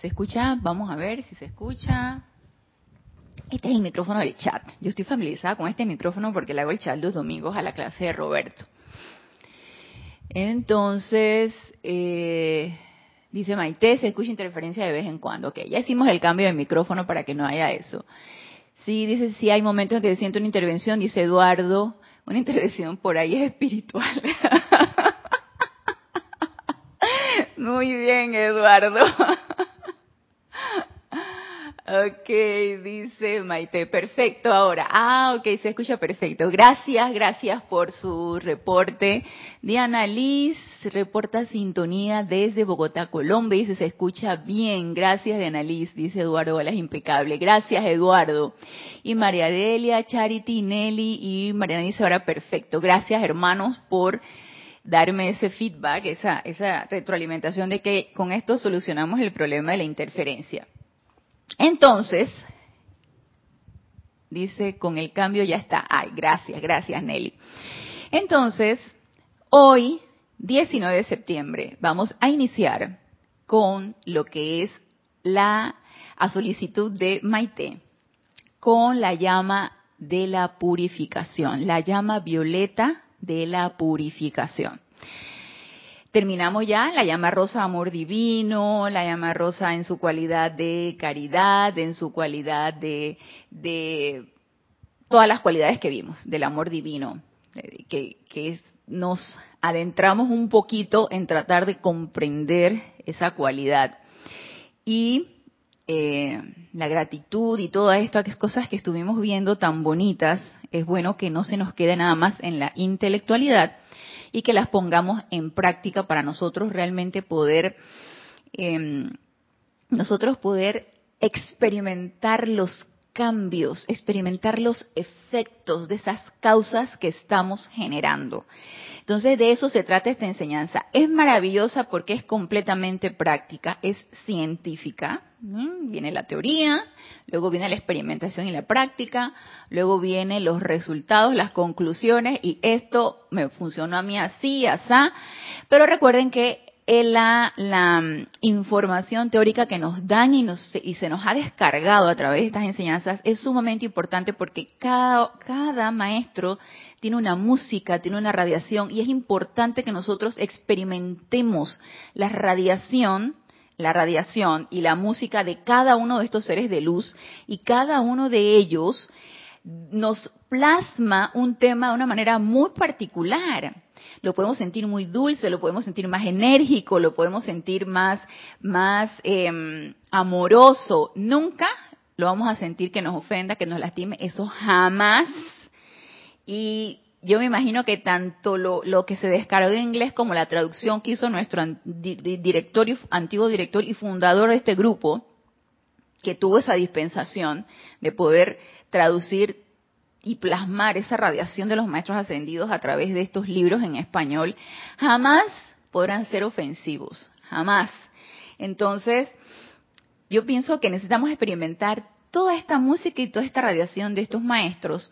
¿Se escucha? Vamos a ver si se escucha. Este es el micrófono del chat. Yo estoy familiarizada con este micrófono porque le hago el chat los domingos a la clase de Roberto. Entonces, eh, dice Maite, se escucha interferencia de vez en cuando. Ok, ya hicimos el cambio de micrófono para que no haya eso. Sí, dice, sí, hay momentos en que siento una intervención, dice Eduardo. Una intervención por ahí es espiritual. Muy bien, Eduardo. Ok, dice Maite, perfecto ahora. Ah, ok, se escucha perfecto. Gracias, gracias por su reporte. Diana Liz reporta sintonía desde Bogotá, Colombia, dice se escucha bien. Gracias, Diana Liz, dice Eduardo es impecable. Gracias, Eduardo. Y María Delia, Charity, Nelly y Mariana dice ahora perfecto. Gracias, hermanos, por darme ese feedback, esa, esa retroalimentación de que con esto solucionamos el problema de la interferencia. Entonces, dice, con el cambio ya está. Ay, gracias, gracias Nelly. Entonces, hoy, 19 de septiembre, vamos a iniciar con lo que es la a solicitud de Maite, con la llama de la purificación, la llama violeta de la purificación terminamos ya la llama rosa amor divino, la llama rosa en su cualidad de caridad, en su cualidad de, de todas las cualidades que vimos del amor divino, eh, que, que nos adentramos un poquito en tratar de comprender esa cualidad. Y eh, la gratitud y todas estas cosas que estuvimos viendo tan bonitas, es bueno que no se nos quede nada más en la intelectualidad, y que las pongamos en práctica para nosotros realmente poder, em, nosotros poder experimentar los cambios, experimentar los efectos de esas causas que estamos generando. Entonces de eso se trata esta enseñanza. Es maravillosa porque es completamente práctica, es científica. Viene la teoría, luego viene la experimentación y la práctica, luego vienen los resultados, las conclusiones y esto me funcionó a mí así, así. Pero recuerden que la, la, mm, información teórica que nos dan y, nos, y se nos ha descargado a través de estas enseñanzas es sumamente importante porque cada, cada maestro tiene una música, tiene una radiación y es importante que nosotros experimentemos la radiación, la radiación y la música de cada uno de estos seres de luz y cada uno de ellos nos plasma un tema de una manera muy particular. Lo podemos sentir muy dulce, lo podemos sentir más enérgico, lo podemos sentir más, más eh, amoroso. Nunca lo vamos a sentir que nos ofenda, que nos lastime. Eso jamás y yo me imagino que tanto lo, que se descargó en inglés como la traducción que hizo nuestro director antiguo director y fundador de este grupo, que tuvo esa dispensación de poder traducir y plasmar esa radiación de los maestros ascendidos a través de estos libros en español, jamás podrán ser ofensivos, jamás. Entonces, yo pienso que necesitamos experimentar toda esta música y toda esta radiación de estos maestros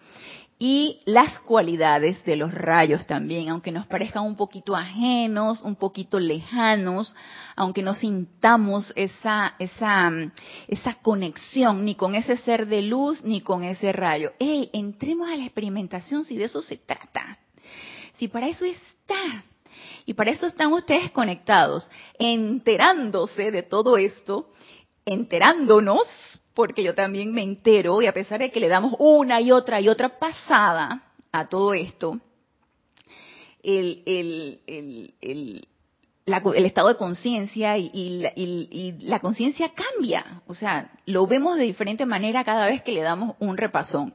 y las cualidades de los rayos también, aunque nos parezcan un poquito ajenos, un poquito lejanos, aunque no sintamos esa, esa, esa conexión ni con ese ser de luz ni con ese rayo. ¡Ey! Entremos a la experimentación si de eso se trata. Si para eso está. Y para eso están ustedes conectados, enterándose de todo esto, enterándonos porque yo también me entero y a pesar de que le damos una y otra y otra pasada a todo esto, el, estado de conciencia y, la conciencia cambia. O sea, lo vemos de diferente manera cada vez que le damos un repasón.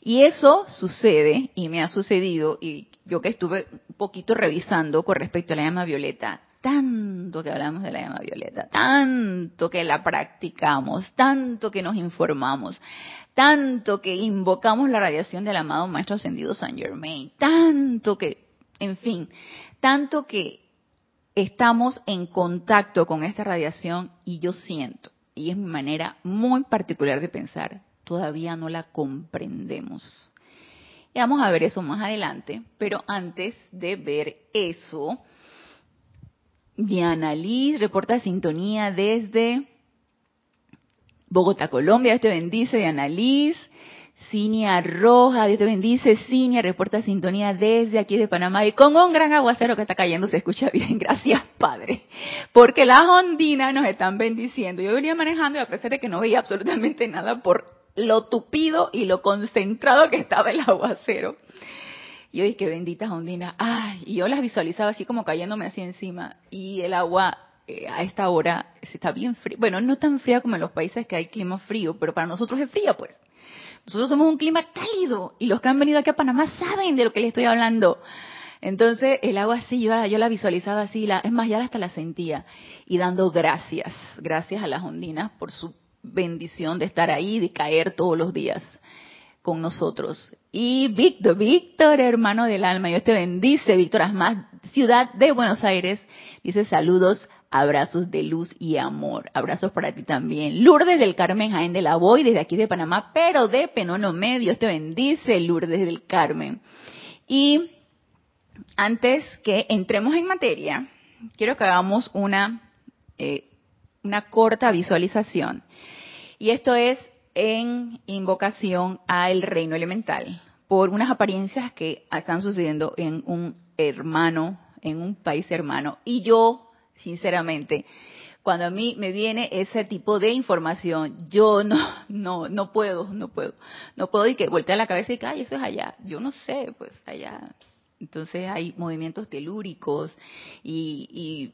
Y eso sucede, y me ha sucedido, y yo que estuve un poquito revisando con respecto a la llama violeta, tanto que hablamos de la llama violeta, tanto que la practicamos, tanto que nos informamos, tanto que invocamos la radiación del amado Maestro Ascendido San Germain, tanto que, en fin, tanto que estamos en contacto con esta radiación y yo siento, y es mi manera muy particular de pensar, todavía no la comprendemos. Y vamos a ver eso más adelante, pero antes de ver eso, Diana Liz reporta sintonía desde Bogotá, Colombia, Dios te bendice, de Annalise. Cinia Roja, Dios te bendice, Cinia, reporta sintonía desde aquí de Panamá y con un gran aguacero que está cayendo se escucha bien, gracias Padre, porque las ondinas nos están bendiciendo. Yo venía manejando y a pesar de que no veía absolutamente nada por lo tupido y lo concentrado que estaba el aguacero, yo dije, benditas ondinas, ay, y yo las visualizaba así como cayéndome así encima y el agua eh, a esta hora está bien fría, bueno, no tan fría como en los países que hay clima frío, pero para nosotros es fría pues. Nosotros somos un clima cálido y los que han venido aquí a Panamá saben de lo que les estoy hablando. Entonces el agua así, yo, yo la visualizaba así, la, es más, ya hasta la sentía. Y dando gracias, gracias a las ondinas por su bendición de estar ahí, de caer todos los días con nosotros. Y Víctor, Víctor, hermano del alma, Dios te bendice, Víctor Asmás, ciudad de Buenos Aires, dice saludos abrazos de luz y amor. Abrazos para ti también. Lourdes del Carmen Jaén de la Boy, desde aquí de Panamá, pero de Penono Medio. te bendice, Lourdes del Carmen. Y antes que entremos en materia, quiero que hagamos una, eh, una corta visualización. Y esto es en invocación al reino elemental, por unas apariencias que están sucediendo en un hermano, en un país hermano. Y yo sinceramente. Cuando a mí me viene ese tipo de información, yo no, no, no puedo, no puedo, no puedo y que voltea la cabeza y que, ay, eso es allá. Yo no sé, pues allá. Entonces hay movimientos telúricos y, y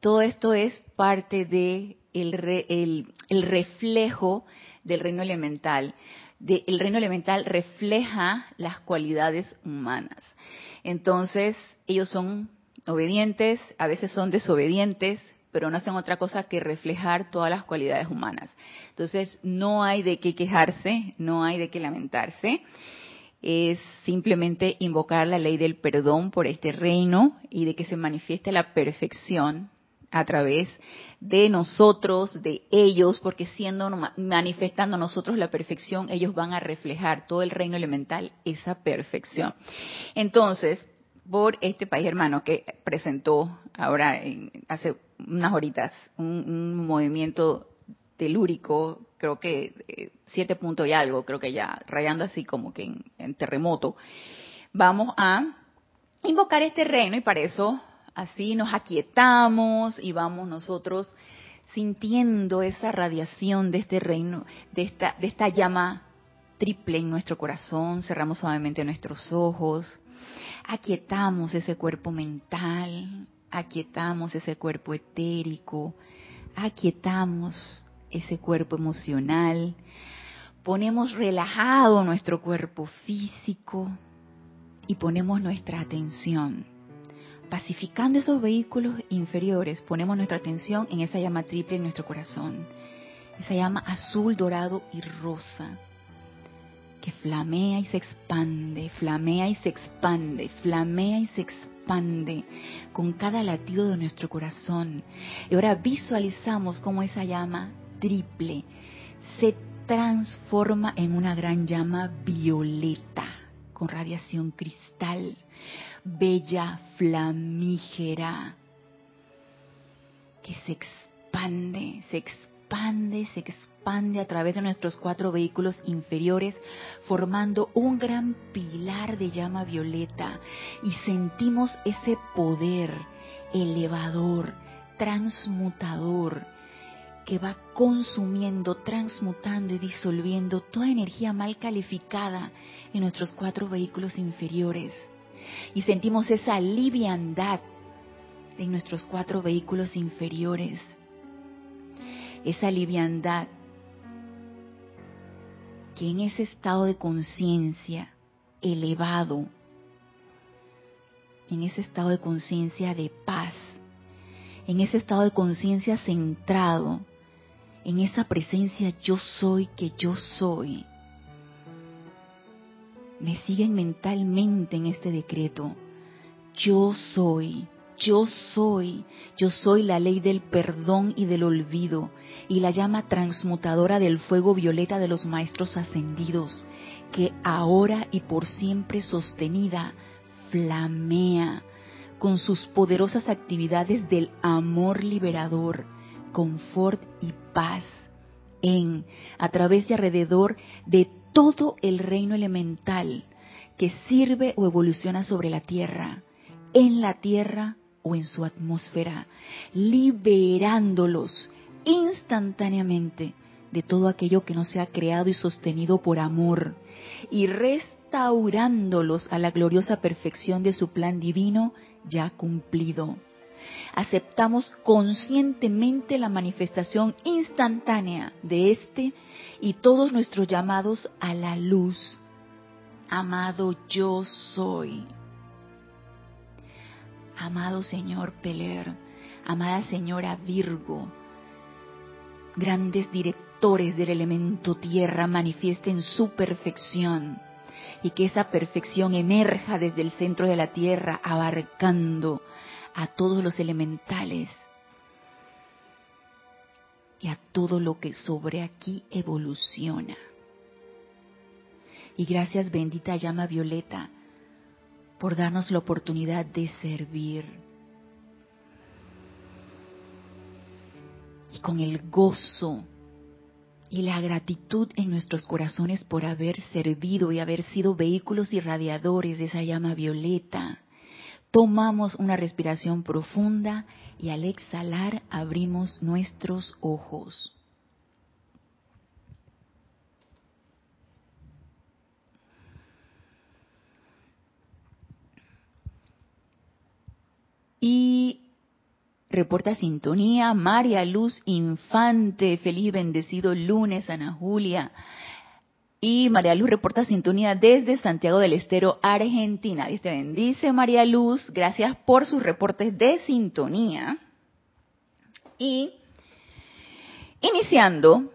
todo esto es parte de el, reflejo del reino elemental. De, el reino elemental refleja las cualidades humanas. Entonces, ellos son obedientes, a veces son desobedientes, pero no hacen otra cosa que reflejar todas las cualidades humanas. Entonces, no hay de qué quejarse, no hay de qué lamentarse. Es simplemente invocar la ley del perdón por este reino y de que se manifieste la perfección a través de nosotros, de ellos, porque siendo manifestando nosotros la perfección, ellos van a reflejar todo el reino elemental esa perfección. Entonces, por este país hermano que presentó ahora hace unas horitas un, movimiento telúrico, creo que eh, siete puntos y algo, creo que ya rayando así como que en, terremoto. Vamos a invocar este reino y para eso así nos aquietamos y vamos nosotros sintiendo esa radiación de este reino, de esta, de esta llama triple en nuestro corazón, cerramos suavemente nuestros ojos aquietamos ese cuerpo mental, aquietamos ese cuerpo etérico, aquietamos ese cuerpo emocional, ponemos relajado nuestro cuerpo físico y ponemos nuestra atención. Pacificando esos vehículos inferiores, ponemos nuestra atención en esa llama triple en nuestro corazón, esa llama azul, dorado y rosa que flamea y se expande, flamea y se expande, flamea y se expande con cada latido de nuestro corazón. Y ahora visualizamos cómo esa llama triple se transforma en una gran llama violeta con radiación cristal, bella, flamígera, que se expande, se expande, se expande a través de nuestros cuatro vehículos inferiores, formando un gran pilar de llama violeta y sentimos ese poder elevador, transmutador, que va consumiendo, transmutando y disolviendo toda energía mal calificada en nuestros cuatro vehículos inferiores. Y sentimos esa liviandad en nuestros cuatro vehículos inferiores. Esa liviandad que en ese estado de conciencia elevado, en ese estado de conciencia de paz, en ese estado de conciencia centrado, en esa presencia yo soy que yo soy, me siguen mentalmente en este decreto, yo soy yo soy, yo soy la ley del perdón y del olvido y la llama transmutadora del fuego violeta de los maestros ascendidos, que ahora y por siempre sostenida flamea con sus poderosas actividades del amor liberador, confort y paz en, a través y alrededor de todo el reino elemental que sirve o evoluciona sobre la Tierra, en la Tierra o en su atmósfera, liberándolos instantáneamente de todo aquello que no se ha creado y sostenido por amor y restaurándolos a la gloriosa perfección de su plan divino ya cumplido. Aceptamos conscientemente la manifestación instantánea de este y todos nuestros llamados a la luz. Amado yo soy. Amado Señor Peler, amada Señora Virgo, grandes directores del elemento tierra manifiesten su perfección y que esa perfección emerja desde el centro de la tierra abarcando a todos los elementales y a todo lo que sobre aquí evoluciona. Y gracias bendita llama violeta por darnos la oportunidad de servir. Y con el gozo y la gratitud en nuestros corazones por haber servido y haber sido vehículos irradiadores de esa llama violeta, Tomamos una respiración profunda y al exhalar abrimos nuestros ojos. Y reporta sintonía María Luz Infante, feliz bendecido lunes, Ana Julia. Y María Luz reporta sintonía desde Santiago del Estero, Argentina. Dice, bendice María Luz, gracias por sus reportes de sintonía. Y iniciando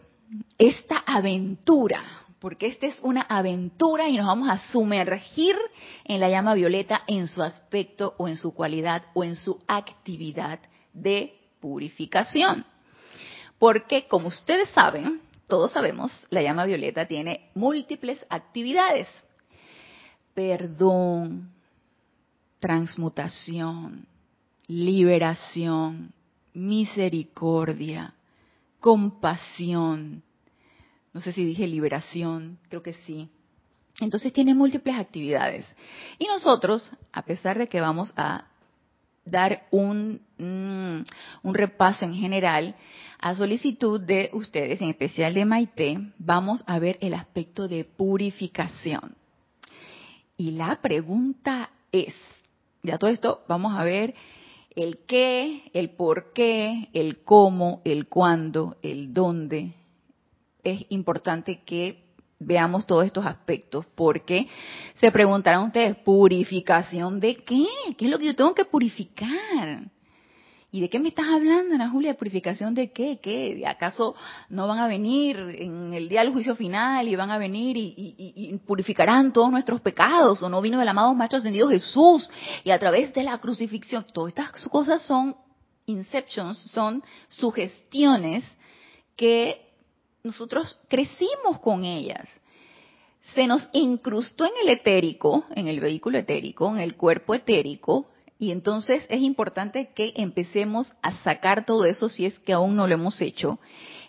esta aventura, porque esta es una aventura y nos vamos a sumergir en la llama violeta en su aspecto o en su cualidad o en su actividad de purificación. Porque, como ustedes saben, todos sabemos, la llama violeta tiene múltiples actividades. Perdón, transmutación, liberación, misericordia, compasión. No sé si dije liberación, creo que sí. Entonces tiene múltiples actividades. Y nosotros, a pesar de que vamos a dar un, mm, un repaso en general, a solicitud de ustedes, en especial de Maite, vamos a ver el aspecto de purificación. Y la pregunta es, ya todo esto vamos a ver el qué, el por qué, el cómo, el cuándo, el dónde. Es importante que veamos todos estos aspectos, porque se preguntarán ustedes, ¿purificación de qué? ¿Qué es lo que yo tengo que purificar? ¿Y de qué me estás hablando, Ana Julia? ¿Purificación de qué? ¿Qué? ¿Acaso no van a venir en el día del juicio final y van a venir y, purificarán todos nuestros pecados? ¿O no vino el amado Maestro Ascendido Jesús y a través de la crucifixión? Todas estas cosas son inceptions, son sugestiones que nosotros crecimos con ellas. Se nos incrustó en el etérico, en el vehículo etérico, en el cuerpo etérico, y entonces es importante que empecemos a sacar todo eso si es que aún no lo hemos hecho.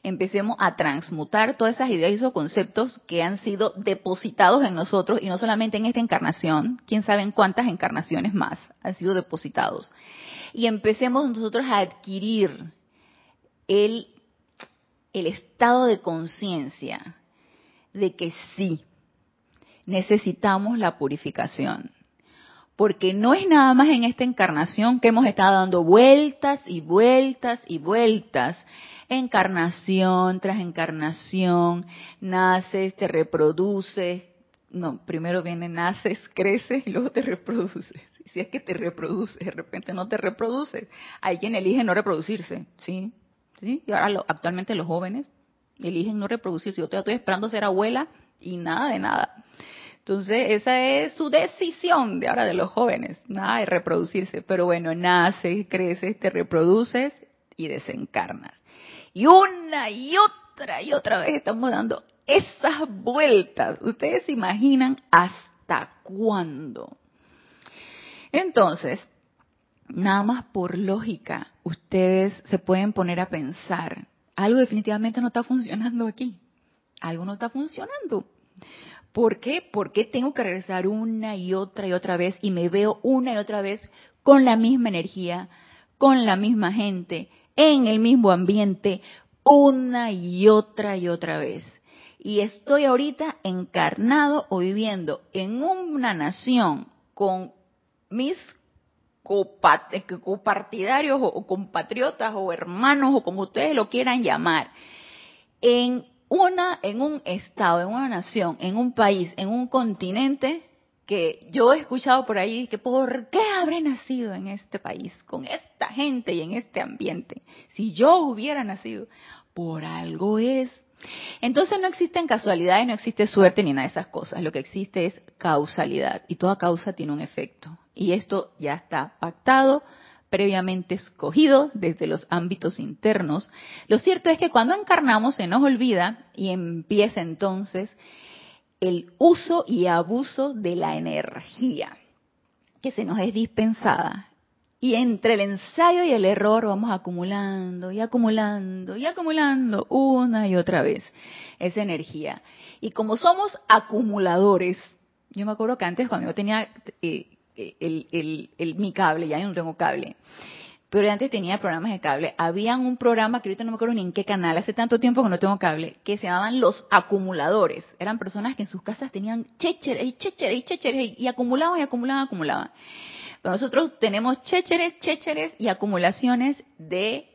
Empecemos a transmutar todas esas ideas y esos conceptos que han sido depositados en nosotros y no solamente en esta encarnación, quién sabe en cuántas encarnaciones más han sido depositados. Y empecemos nosotros a adquirir el, el estado de conciencia de que sí, necesitamos la purificación porque no es nada más en esta encarnación que hemos estado dando vueltas y vueltas y vueltas. Encarnación tras encarnación, naces, te reproduces. No, primero viene naces, creces y luego te reproduces. Si es que te reproduces, de repente no te reproduces. Hay quien elige no reproducirse, ¿sí? ¿Sí? Y ahora actualmente los jóvenes eligen no reproducirse. Yo estoy esperando ser abuela y nada de nada. Entonces, esa es su decisión de ahora de los jóvenes, nada de reproducirse. Pero bueno, naces, creces, te reproduces y desencarnas. Y una y otra y otra vez estamos dando esas vueltas. Ustedes se imaginan hasta cuándo. Entonces, nada más por lógica, ustedes se pueden poner a pensar algo definitivamente no está funcionando aquí. Algo no está funcionando. ¿Por qué? Porque tengo que regresar una y otra y otra vez y me veo una y otra vez con la misma energía, con la misma gente, en el mismo ambiente, una y otra y otra vez. Y estoy ahorita encarnado o viviendo en una nación con mis copartidarios o compatriotas o hermanos o como ustedes lo quieran llamar, en una, en un estado, en una nación, en un país, en un continente que yo he escuchado por ahí que ¿por qué habré nacido en este país con esta gente y en este ambiente? Si yo hubiera nacido, por algo es. Entonces no existen casualidades, no existe suerte ni nada de esas cosas. Lo que existe es causalidad y toda causa tiene un efecto. Y esto ya está pactado, previamente escogido desde los ámbitos internos. Lo cierto es que cuando encarnamos se nos olvida y empieza entonces el uso y abuso de la energía que se nos es dispensada. Y entre el ensayo y el error vamos acumulando y acumulando y acumulando una y otra vez esa energía. Y como somos acumuladores, yo me acuerdo que antes cuando yo tenía eh, el, mi cable, ya no tengo cable, pero antes tenía programas de cable. Habían un programa que ahorita no me acuerdo ni en qué canal, hace tanto tiempo que no tengo cable, que se llamaban los acumuladores. Eran personas que en sus casas tenían chécheres y chécheres y y acumulaban y acumulaban, acumulaban. Pero nosotros tenemos chécheres, chécheres y acumulaciones de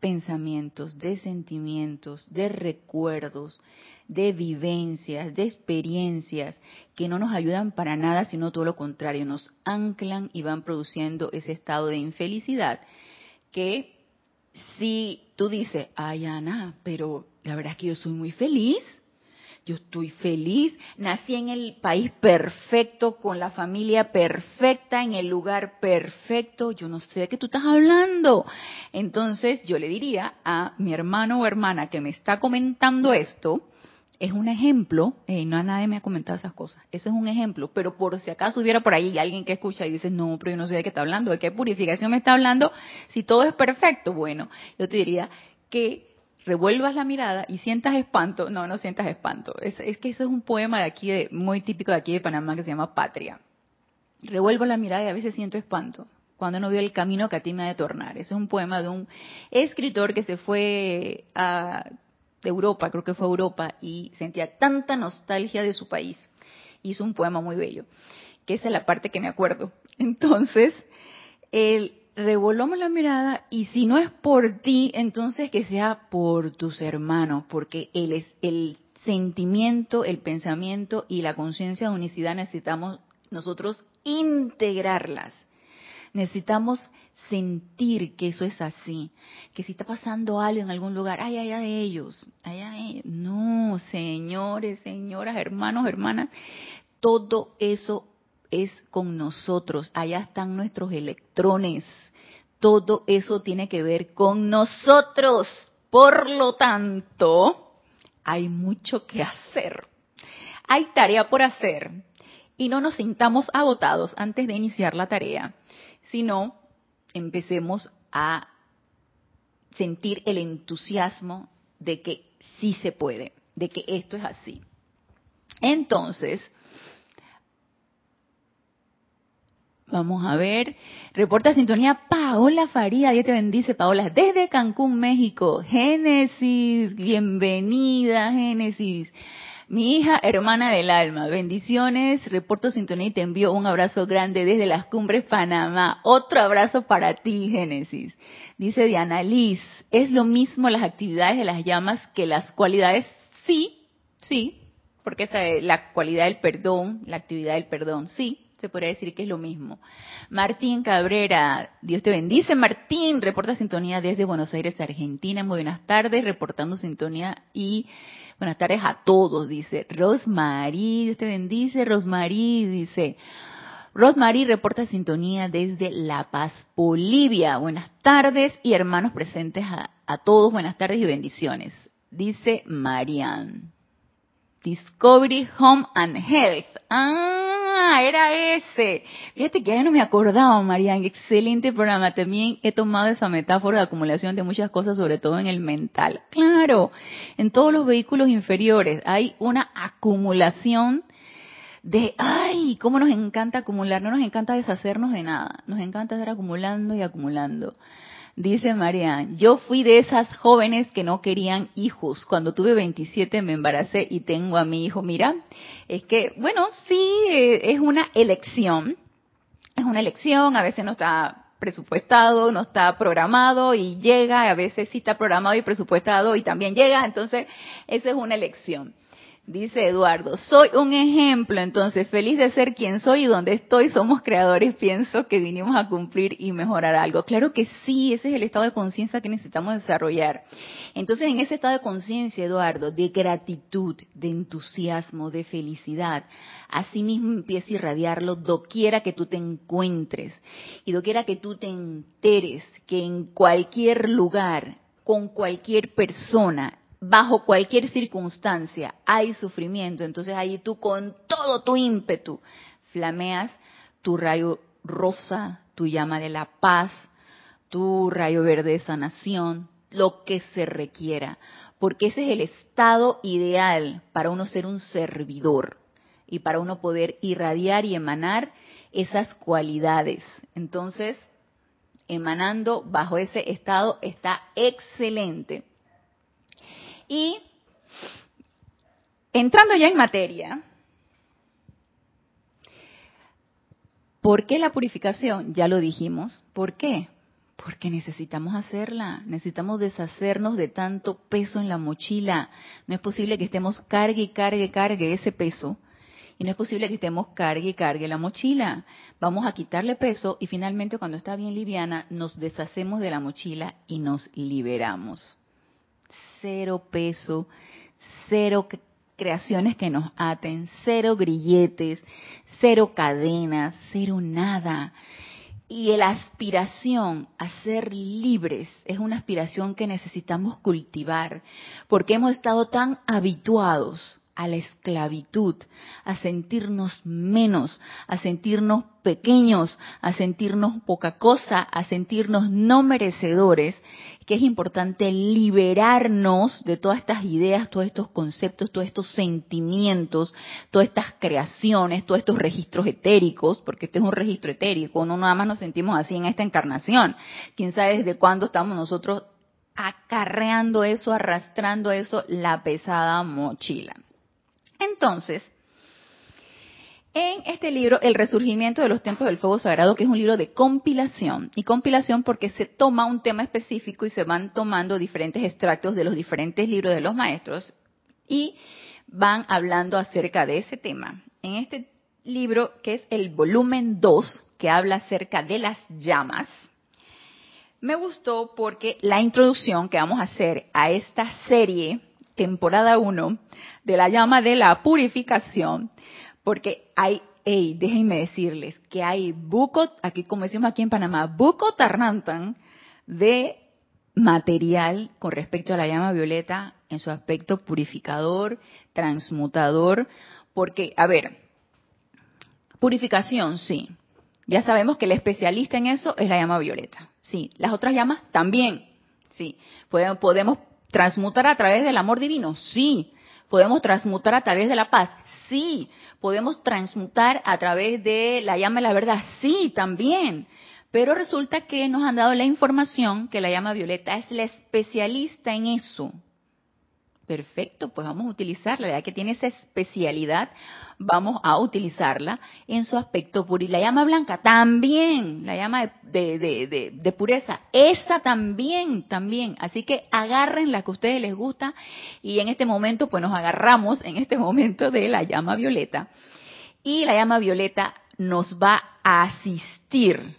pensamientos, de sentimientos, de recuerdos, de vivencias, de experiencias que no nos ayudan para nada, sino todo lo contrario, nos anclan y van produciendo ese estado de infelicidad que si tú dices, ay Ana, pero la verdad es que yo soy muy feliz, yo estoy feliz, nací en el país perfecto, con la familia perfecta, en el lugar perfecto, yo no sé de qué tú estás hablando. Entonces yo le diría a mi hermano o hermana que me está comentando esto, es un ejemplo, eh, no a nadie me ha comentado esas cosas, ese es un ejemplo, pero por si acaso hubiera por ahí alguien que escucha y dice, no, pero yo no sé de qué está hablando, de qué purificación me está hablando, si todo es perfecto, bueno, yo te diría que revuelvas la mirada y sientas espanto, no, no sientas espanto, es, que eso es un poema de aquí, de, muy típico de aquí de Panamá que se llama Patria. Revuelvo la mirada y a veces siento espanto, cuando no veo el camino que a ti me ha de tornar. Ese es un poema de un escritor que se fue a de Europa, creo que fue Europa, y sentía tanta nostalgia de su país. Hizo un poema muy bello, que esa es la parte que me acuerdo. Entonces, él revolvamos la mirada y si no es por ti, entonces que sea por tus hermanos, porque él es el sentimiento, el pensamiento y la conciencia de unicidad necesitamos nosotros integrarlas. Necesitamos sentir que eso es así, que si está pasando algo en algún lugar, ay, allá de ellos, de ellos. No, señores, señoras, hermanos, hermanas, todo eso es con nosotros, allá están nuestros electrones, todo eso tiene que ver con nosotros. Por lo tanto, hay mucho que hacer. Hay tarea por hacer. Y no nos sintamos agotados antes de iniciar la tarea, sino empecemos a sentir el entusiasmo de que sí se puede, de que esto es así. Entonces, vamos a ver, reporta sintonía Paola Faría, Dios te bendice Paola, desde Cancún, México. Génesis, bienvenida Génesis. Mi hija, hermana del alma, bendiciones, reporto sintonía y te envío un abrazo grande desde las cumbres Panamá. Otro abrazo para ti, Génesis. Dice Diana Liz, ¿es lo mismo las actividades de las llamas que las cualidades? Sí, sí, porque esa es la cualidad del perdón, la actividad del perdón, sí, se podría decir que es lo mismo. Martín Cabrera, Dios te bendice. Martín, reporta sintonía desde Buenos Aires, Argentina. Muy buenas tardes, reportando sintonía y Buenas tardes a todos, dice Rosmarie, Dios te bendice, Rosmarie, dice. Rosmarie reporta sintonía desde La Paz, Bolivia. Buenas tardes y hermanos presentes a, a todos, buenas tardes y bendiciones. Dice Marianne. Discovery Home and Health. Ah, Ah, era ese. Fíjate que ya no me acordaba, Marian. Excelente programa. También he tomado esa metáfora de acumulación de muchas cosas, sobre todo en el mental. Claro, en todos los vehículos inferiores hay una acumulación de, ay, cómo nos encanta acumular. No nos encanta deshacernos de nada. Nos encanta estar acumulando y acumulando. Dice Marian, yo fui de esas jóvenes que no querían hijos. Cuando tuve 27 me embaracé y tengo a mi hijo. Mira, es que, bueno, sí, eh, es una elección. Es una elección, a veces no está presupuestado, no está programado y llega, a veces sí está programado y presupuestado y también llega, entonces esa es una elección. Dice Eduardo, soy un ejemplo, entonces feliz de ser quien soy y donde estoy somos creadores, pienso que vinimos a cumplir y mejorar algo. Claro que sí, ese es el estado de conciencia que necesitamos desarrollar. Entonces en ese estado de conciencia, Eduardo, de gratitud, de entusiasmo, de felicidad, así mismo empieza a irradiarlo doquiera que tú te encuentres y doquiera que tú te enteres que en cualquier lugar, con cualquier persona, bajo cualquier circunstancia hay sufrimiento, entonces ahí tú con todo tu ímpetu flameas tu rayo rosa, tu llama de la paz, tu rayo verde de sanación, lo que se requiera, porque ese es el estado ideal para uno ser un servidor y para uno poder irradiar y emanar esas cualidades. Entonces, emanando bajo ese estado está excelente. Y entrando ya en materia, ¿por qué la purificación? Ya lo dijimos. ¿Por qué? Porque necesitamos hacerla, necesitamos deshacernos de tanto peso en la mochila. No es posible que estemos cargue y cargue, cargue ese peso. Y no es posible que estemos cargue y cargue la mochila. Vamos a quitarle peso y finalmente cuando está bien liviana nos deshacemos de la mochila y nos liberamos cero peso, cero creaciones que nos aten, cero grilletes, cero cadenas, cero nada. Y la aspiración a ser libres es una aspiración que necesitamos cultivar, porque hemos estado tan habituados a la esclavitud, a sentirnos menos, a sentirnos pequeños, a sentirnos poca cosa, a sentirnos no merecedores, que es importante liberarnos de todas estas ideas, todos estos conceptos, todos estos sentimientos, todas estas creaciones, todos estos registros etéricos, porque este es un registro etérico, no nada más nos sentimos así en esta encarnación. Quién sabe desde cuándo estamos nosotros acarreando eso, arrastrando eso, la pesada mochila. Entonces, en este libro, El resurgimiento de los templos del fuego sagrado, que es un libro de compilación, y compilación porque se toma un tema específico y se van tomando diferentes extractos de los diferentes libros de los maestros y van hablando acerca de ese tema. En este libro, que es el volumen 2, que habla acerca de las llamas, me gustó porque la introducción que vamos a hacer a esta serie temporada 1 de la llama de la purificación, porque hay, hey, déjenme decirles que hay buco, aquí como decimos aquí en Panamá, buco tarnantan de material con respecto a la llama violeta en su aspecto purificador, transmutador, porque, a ver, purificación, sí. Ya sabemos que el especialista en eso es la llama violeta. Sí, las otras llamas también. Sí, podemos, podemos ¿Transmutar a través del amor divino? Sí. ¿Podemos transmutar a través de la paz? Sí. ¿Podemos transmutar a través de la llama de la verdad? Sí, también. Pero resulta que nos han dado la información que la llama violeta es la especialista en eso. Perfecto, pues vamos a utilizarla, ya que tiene esa especialidad, vamos a utilizarla en su aspecto puro. Y la llama blanca también, la llama de, pureza, esa también, también. Así que agarren la que a ustedes les gusta y en este momento, pues nos agarramos en este momento de la llama violeta. Y la llama violeta nos va a asistir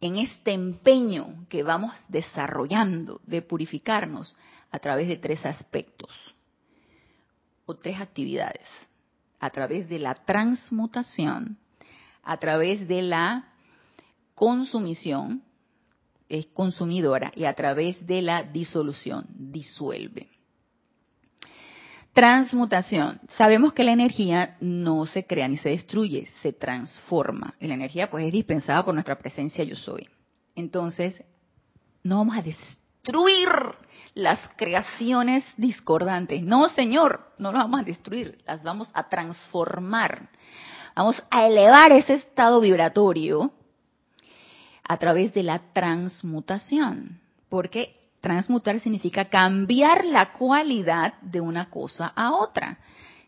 en este empeño que vamos desarrollando de purificarnos a través de tres aspectos o tres actividades. A través de la transmutación, a través de la consumición, es consumidora, y a través de la disolución, disuelve. Transmutación. Sabemos que la energía no se crea ni se destruye, se transforma. Y la energía pues es dispensada por nuestra presencia yo soy. Entonces, no vamos a destruir las creaciones discordantes. No, Señor, no las vamos a destruir, las vamos a transformar. Vamos a elevar ese estado vibratorio a través de la transmutación. Porque transmutar significa cambiar la cualidad de una cosa a otra.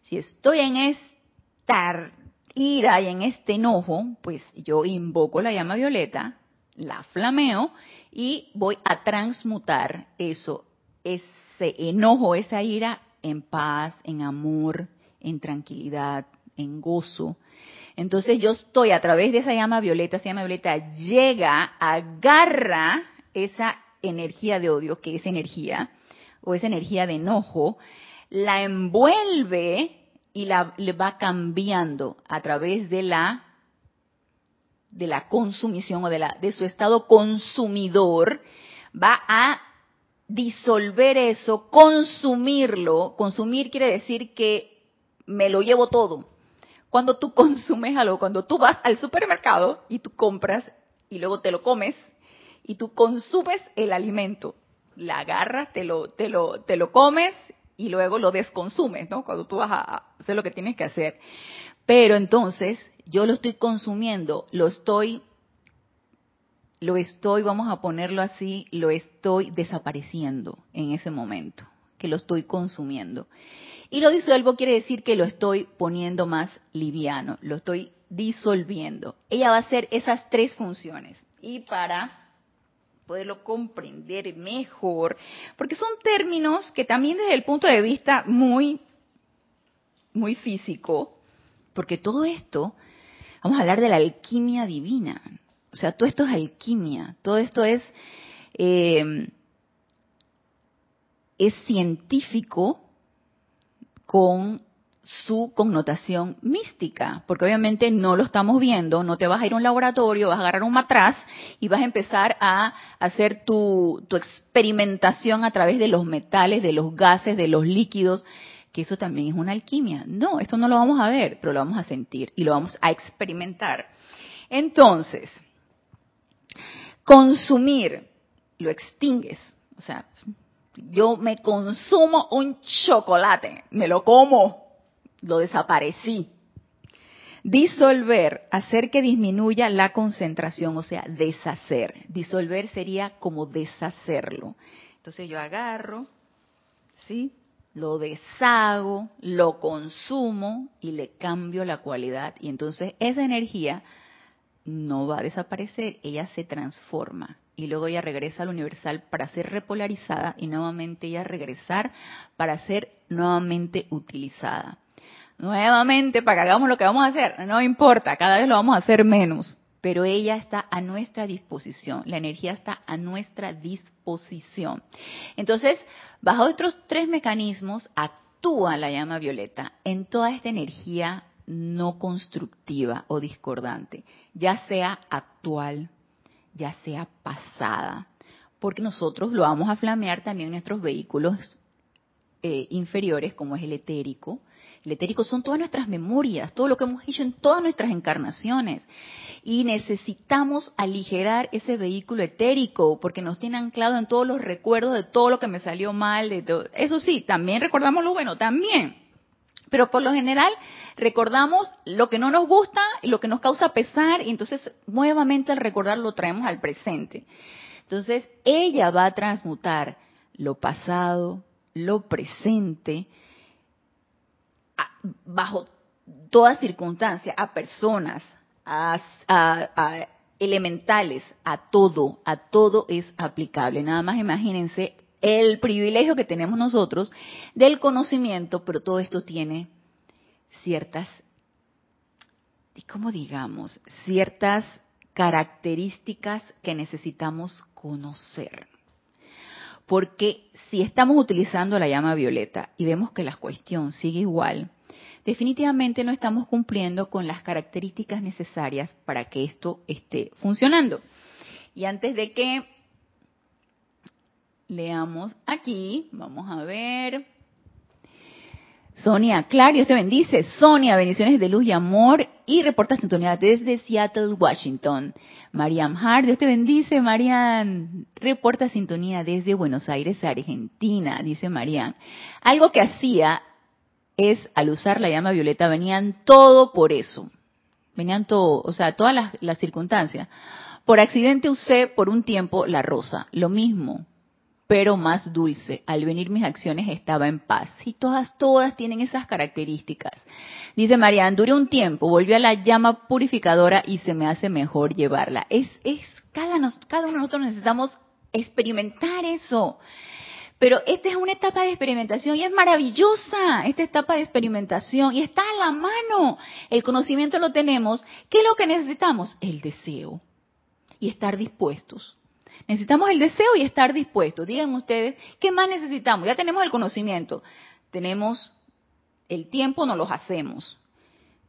Si estoy en esta ira y en este enojo, pues yo invoco la llama violeta, la flameo y voy a transmutar eso, ese enojo, esa ira en paz, en amor, en tranquilidad, en gozo. Entonces yo estoy a través de esa llama violeta, esa llama violeta llega, agarra esa energía de odio, que es energía, o esa energía de enojo, la envuelve y la le va cambiando a través de la de la consumición o de la de su estado consumidor, va a disolver eso, consumirlo. Consumir quiere decir que me lo llevo todo. Cuando tú consumes algo, cuando tú vas al supermercado y tú compras y luego te lo comes, y tú consumes el alimento. La agarras, te lo, te lo, te lo comes y luego lo desconsumes, ¿no? Cuando tú vas a hacer lo que tienes que hacer. Pero entonces yo lo estoy consumiendo, lo estoy, lo estoy, vamos a ponerlo así, lo estoy desapareciendo en ese momento, que lo estoy consumiendo. Y lo disuelvo quiere decir que lo estoy poniendo más liviano, lo estoy disolviendo. Ella va a hacer esas tres funciones. Y para poderlo comprender mejor, porque son términos que también desde el punto de vista muy, muy físico, porque todo esto, vamos a hablar de la alquimia divina, o sea, todo esto es alquimia, todo esto es, eh, es científico con su connotación mística, porque obviamente no lo estamos viendo, no te vas a ir a un laboratorio, vas a agarrar un matraz y vas a empezar a hacer tu, tu experimentación a través de los metales, de los gases, de los líquidos, que eso también es una alquimia. No, esto no lo vamos a ver, pero lo vamos a sentir y lo vamos a experimentar. Entonces, consumir, lo extingues, o sea, yo me consumo un chocolate, me lo como, lo desaparecí. Disolver, hacer que disminuya la concentración, o sea, deshacer. Disolver sería como deshacerlo. Entonces yo agarro, ¿sí? Lo deshago, lo consumo y le cambio la cualidad. Y entonces esa energía no va a desaparecer, ella se transforma. Y luego ella regresa al universal para ser repolarizada y nuevamente ella regresar para ser nuevamente utilizada nuevamente para que hagamos lo que vamos a hacer. No importa, cada vez lo vamos a hacer menos, pero ella está a nuestra disposición, la energía está a nuestra disposición. Entonces, bajo estos tres mecanismos actúa la llama violeta en toda esta energía no constructiva o discordante, ya sea actual, ya sea pasada, porque nosotros lo vamos a flamear también en nuestros vehículos eh, inferiores, como es el etérico, el etérico son todas nuestras memorias, todo lo que hemos hecho en todas nuestras encarnaciones. Y necesitamos aligerar ese vehículo etérico porque nos tiene anclado en todos los recuerdos de todo lo que me salió mal. De todo. Eso sí, también recordamos lo bueno, también. Pero por lo general recordamos lo que no nos gusta y lo que nos causa pesar y entonces nuevamente al recordar lo traemos al presente. Entonces ella va a transmutar lo pasado, lo presente, bajo toda circunstancia, a personas, a, elementales, a todo, a todo es aplicable. Nada más imagínense el privilegio que tenemos nosotros del conocimiento, pero todo esto tiene ciertas, ¿cómo digamos? Ciertas características que necesitamos conocer. Porque si estamos utilizando la llama violeta y vemos que la cuestión sigue igual, definitivamente no estamos cumpliendo con las características necesarias para que esto esté funcionando. Y antes de que leamos aquí, vamos a ver. Sonia, claro, Dios te bendice. Sonia, bendiciones de luz y amor y reporta sintonía desde Seattle, Washington. Mariam Hart, Dios te bendice, Marian. Reporta sintonía desde Buenos Aires, Argentina, dice Marian. Algo que hacía es, al usar la llama violeta, venían todo por eso. Venían todo, o sea, todas las, las circunstancias. Por accidente usé por un tiempo la rosa. Lo mismo, pero más dulce. Al venir mis acciones estaba en paz. Y todas, todas tienen esas características. Dice Marian, duré un tiempo, volví a la llama purificadora y se me hace mejor llevarla. Es, es, cada, cada uno de nosotros necesitamos experimentar eso. Pero esta es una etapa de experimentación y es maravillosa esta etapa de experimentación y está a la mano. El conocimiento lo tenemos. ¿Qué es lo que necesitamos? El deseo y estar dispuestos. Necesitamos el deseo y estar dispuestos. Digan ustedes, ¿qué más necesitamos? Ya tenemos el conocimiento, tenemos el tiempo, no los hacemos.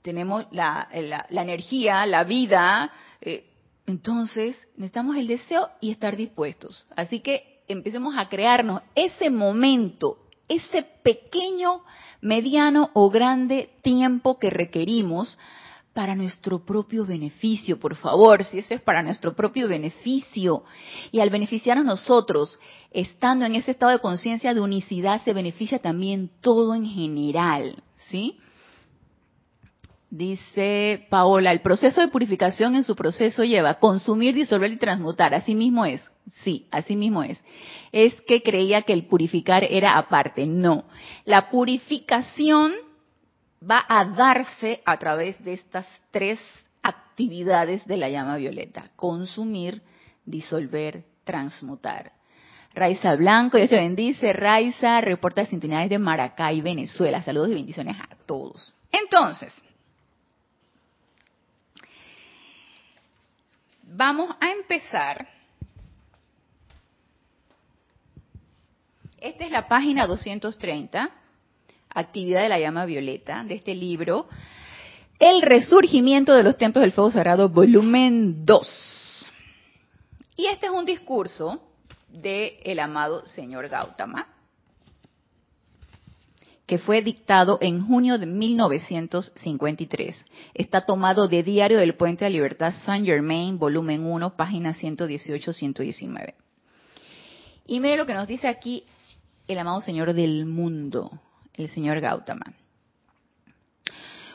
Tenemos la, energía, la vida. Eh, entonces, necesitamos el deseo y estar dispuestos. Así que empecemos a crearnos ese momento, ese pequeño, mediano o grande tiempo que requerimos para nuestro propio beneficio, por favor, si eso es para nuestro propio beneficio. Y al beneficiarnos nosotros, estando en ese estado de conciencia de unicidad, se beneficia también todo en general, ¿sí? Dice Paola, el proceso de purificación en su proceso lleva consumir, disolver y transmutar. Así mismo es. Sí, así mismo es. Es que creía que el purificar era aparte. No. La purificación va a darse a través de estas tres actividades de la llama violeta. Consumir, disolver, transmutar. Raiza Blanco, Dios te bendice. Raiza reporta sintonía de Maracay, Venezuela. Saludos y bendiciones a todos. Entonces, vamos a empezar. Esta es la página 230 actividad de la llama violeta, de este libro, El resurgimiento de los templos del fuego sagrado, volumen 2. Y este es un discurso del el amado señor Gautama, que fue dictado en junio de 1953. Está tomado de Diario del Puente a Libertad Saint Germain, volumen 1, página 118-119. Y mire lo que nos dice aquí el amado Señor del mundo el señor Gautama.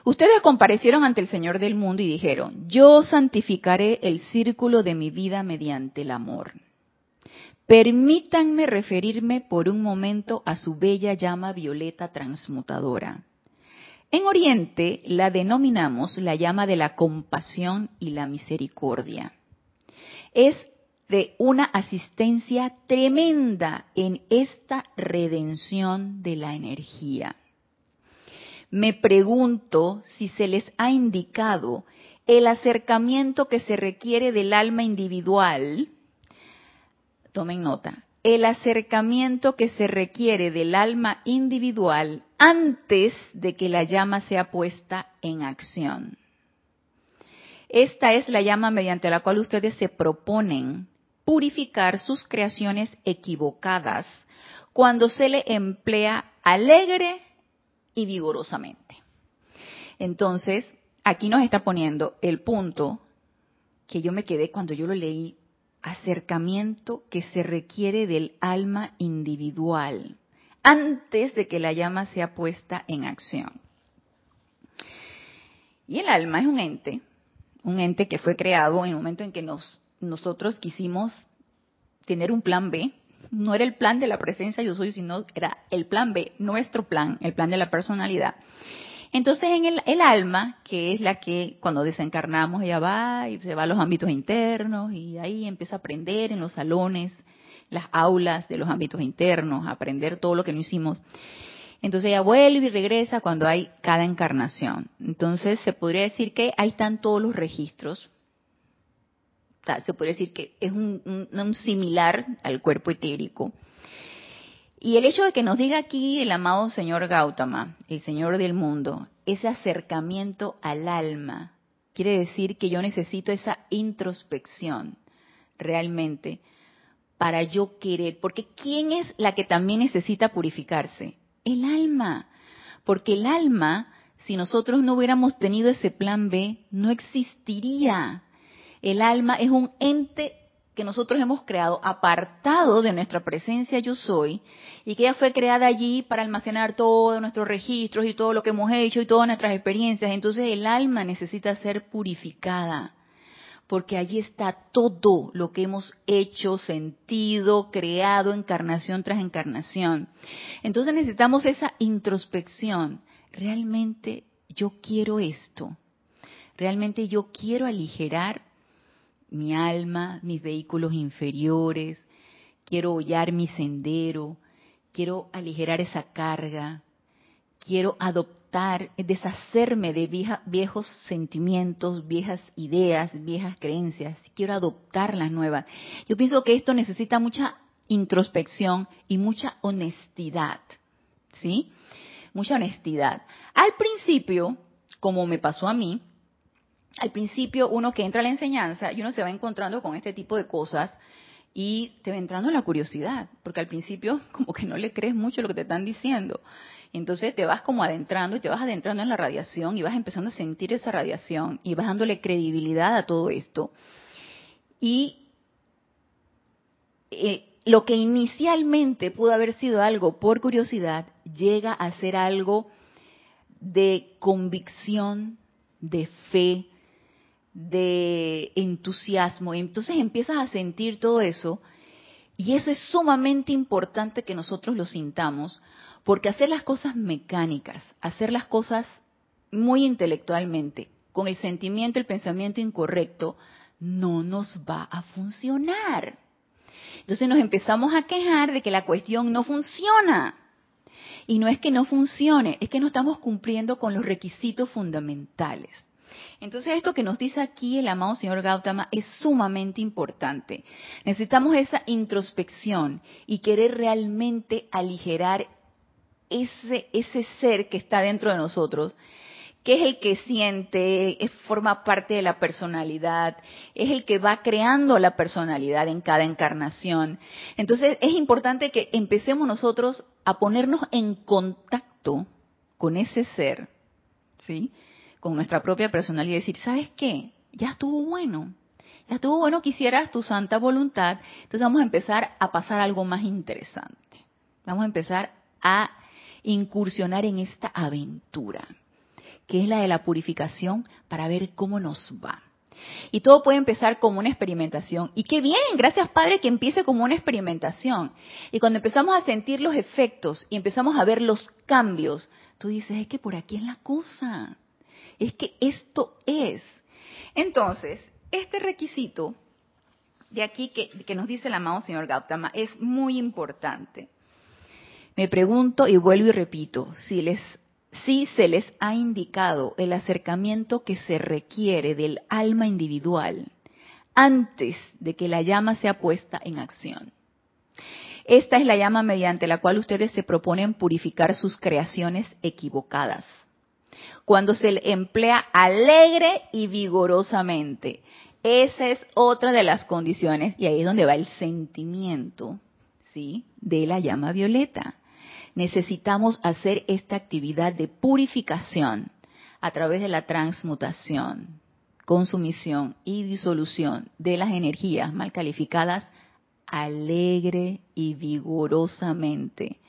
Ustedes comparecieron ante el Señor del mundo y dijeron, yo santificaré el círculo de mi vida mediante el amor. Permítanme referirme por un momento a su bella llama violeta transmutadora. En Oriente la denominamos la llama de la compasión y la misericordia. Es de una asistencia tremenda en esta redención de la energía. Me pregunto si se les ha indicado el acercamiento que se requiere del alma individual, tomen nota, el acercamiento que se requiere del alma individual antes de que la llama sea puesta en acción. Esta es la llama mediante la cual ustedes se proponen purificar sus creaciones equivocadas cuando se le emplea alegre y vigorosamente. Entonces, aquí nos está poniendo el punto que yo me quedé cuando yo lo leí, acercamiento que se requiere del alma individual antes de que la llama sea puesta en acción. Y el alma es un ente, un ente que fue creado en el momento en que nos nosotros quisimos tener un plan B. No era el plan de la presencia yo soy, sino era el plan B, nuestro plan, el plan de la personalidad. Entonces en el, el, alma, que es la que cuando desencarnamos ella va y se va a los ámbitos internos y ahí empieza a aprender en los salones, las aulas de los ámbitos internos, a aprender todo lo que no hicimos. Entonces ella vuelve y regresa cuando hay cada encarnación. Entonces se podría decir que ahí están todos los registros se puede decir que es un, similar al cuerpo etérico. Y el hecho de que nos diga aquí el amado señor Gautama, el señor del mundo, ese acercamiento al alma, quiere decir que yo necesito esa introspección realmente para yo querer, porque ¿quién es la que también necesita purificarse? El alma. Porque el alma, si nosotros no hubiéramos tenido ese plan B, no existiría. El alma es un ente que nosotros hemos creado apartado de nuestra presencia yo soy y que ella fue creada allí para almacenar todos nuestros registros y todo lo que hemos hecho y todas nuestras experiencias. Entonces el alma necesita ser purificada porque allí está todo lo que hemos hecho, sentido, creado, encarnación tras encarnación. Entonces necesitamos esa introspección. ¿Realmente yo quiero esto? ¿Realmente yo quiero aligerar mi alma, mis vehículos inferiores? ¿Quiero hollar mi sendero? ¿Quiero aligerar esa carga? ¿Quiero adoptar? deshacerme de viejos sentimientos, viejas ideas, viejas creencias. Quiero adoptar las nuevas. Yo pienso que esto necesita mucha introspección y mucha honestidad. ¿Sí? Mucha honestidad. Al principio, como me pasó a mí, al principio uno que entra a la enseñanza y uno se va encontrando con este tipo de cosas y te va entrando la curiosidad, porque al principio como que no le crees mucho lo que te están diciendo. Entonces te vas como adentrando y te vas adentrando en la radiación y vas empezando a sentir esa radiación y vas dándole credibilidad a todo esto. Y eh, lo que inicialmente pudo haber sido algo por curiosidad llega a ser algo de convicción, de fe, de entusiasmo. Entonces empiezas a sentir todo eso y eso es sumamente importante que nosotros lo sintamos porque hacer las cosas mecánicas, hacer las cosas muy intelectualmente, con el sentimiento, el pensamiento incorrecto, no nos va a funcionar. Entonces nos empezamos a quejar de que la cuestión no funciona. Y no es que no funcione, es que no estamos cumpliendo con los requisitos fundamentales. Entonces esto que nos dice aquí el amado señor Gautama es sumamente importante. Necesitamos esa introspección y querer realmente aligerar ese, ese ser que está dentro de nosotros, que es el que siente, es, forma parte de la personalidad, es el que va creando la personalidad en cada encarnación. Entonces es importante que empecemos nosotros a ponernos en contacto con ese ser, ¿sí? Con nuestra propia personalidad y decir, ¿sabes qué? Ya estuvo bueno. Ya estuvo bueno que hicieras tu santa voluntad. Entonces vamos a empezar a pasar algo más interesante. Vamos a empezar a incursionar en esta aventura, que es la de la purificación para ver cómo nos va. Y todo puede empezar como una experimentación. Y qué bien, gracias Padre que empiece como una experimentación. Y cuando empezamos a sentir los efectos y empezamos a ver los cambios, tú dices, es que por aquí es la cosa. Es que esto es. Entonces, este requisito de aquí que, nos dice el amado señor Gautama es muy importante. Me pregunto y vuelvo y repito, si les si se les ha indicado el acercamiento que se requiere del alma individual antes de que la llama sea puesta en acción. Esta es la llama mediante la cual ustedes se proponen purificar sus creaciones equivocadas. Cuando se le emplea alegre y vigorosamente. Esa es otra de las condiciones y ahí es donde va el sentimiento, ¿sí? De la llama violeta necesitamos hacer esta actividad de purificación a través de la transmutación, consumición y disolución de las energías mal calificadas alegre y vigorosamente,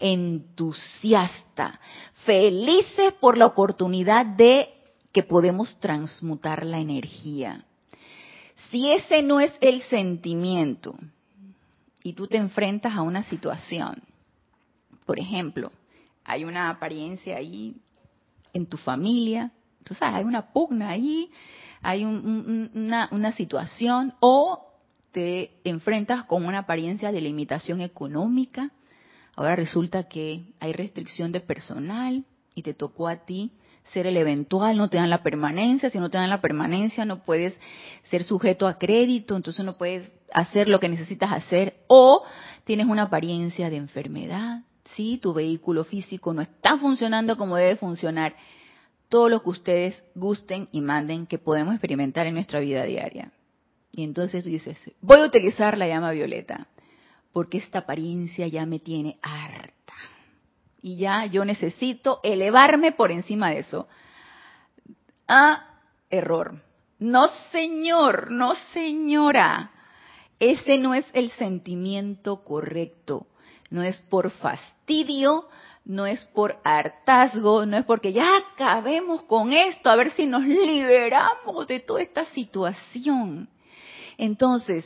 entusiasta, felices por la oportunidad de que podemos transmutar la energía. Si ese no es el sentimiento y tú te enfrentas a una situación por ejemplo, hay una apariencia ahí en tu familia, tú sabes, hay una pugna ahí, hay una, una situación, o te enfrentas con una apariencia de limitación económica, ahora resulta que hay restricción de personal y te tocó a ti ser el eventual, no te dan la permanencia, si no te dan la permanencia no puedes ser sujeto a crédito, entonces no puedes hacer lo que necesitas hacer, o tienes una apariencia de enfermedad, si tu vehículo físico no está funcionando como debe funcionar, todo lo que ustedes gusten y manden que podemos experimentar en nuestra vida diaria. Y entonces tú dices, voy a utilizar la llama violeta, porque esta apariencia ya me tiene harta. y ya yo necesito elevarme por encima de eso. Ah, error. No, señor, no, señora. Ese no es el sentimiento correcto. No es por fastidio, no es por hartazgo, no es porque ya acabemos con esto, a ver si nos liberamos de toda esta situación. Entonces,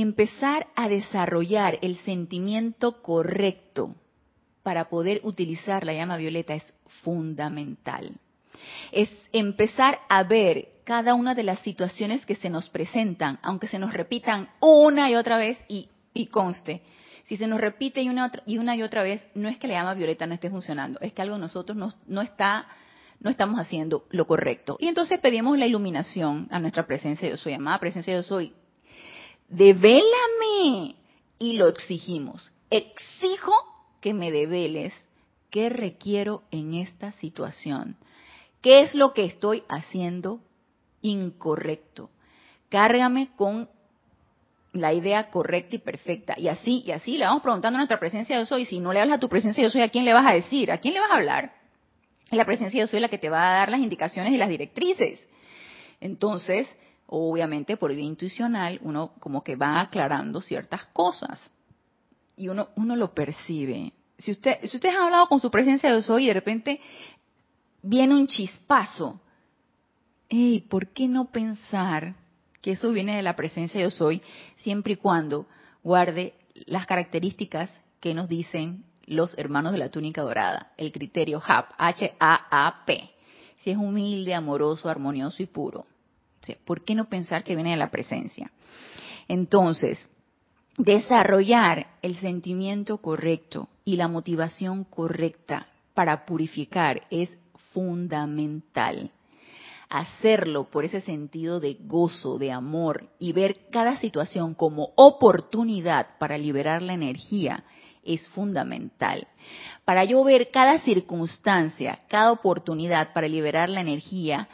empezar a desarrollar el sentimiento correcto para poder utilizar la llama violeta es fundamental. Es empezar a ver cada una de las situaciones que se nos presentan, aunque se nos repitan una y otra vez y, conste, si se nos repite y una, y una y otra vez, no es que la llama violeta no esté funcionando, es que algo nosotros no, no está no estamos haciendo lo correcto. Y entonces pedimos la iluminación a nuestra presencia yo soy, amada presencia yo soy. Devélame. Y lo exigimos. Exijo que me develes qué requiero en esta situación. ¿Qué es lo que estoy haciendo incorrecto? Cárgame con la idea correcta y perfecta. Y así, y así le vamos preguntando a nuestra presencia yo soy. Si no le hablas a tu presencia yo soy, ¿a quién le vas a decir? ¿A quién le vas a hablar? La presencia yo soy la que te va a dar las indicaciones y las directrices. Entonces, obviamente por vía intuicional, uno como que va aclarando ciertas cosas y uno, uno lo percibe. Si usted, si usted ha hablado con su presencia de soy y de repente viene un chispazo, hey, ¿por qué no pensar que eso viene de la presencia de soy siempre y cuando guarde las características que nos dicen los hermanos de la túnica dorada, el criterio HAP, H-A-A-P, si es humilde, amoroso, armonioso y puro. ¿Por qué no pensar que viene de la presencia? Entonces, desarrollar el sentimiento correcto y la motivación correcta para purificar es fundamental. Hacerlo por ese sentido de gozo, de amor y ver cada situación como oportunidad para liberar la energía es fundamental. Para yo ver cada circunstancia, cada oportunidad para liberar la energía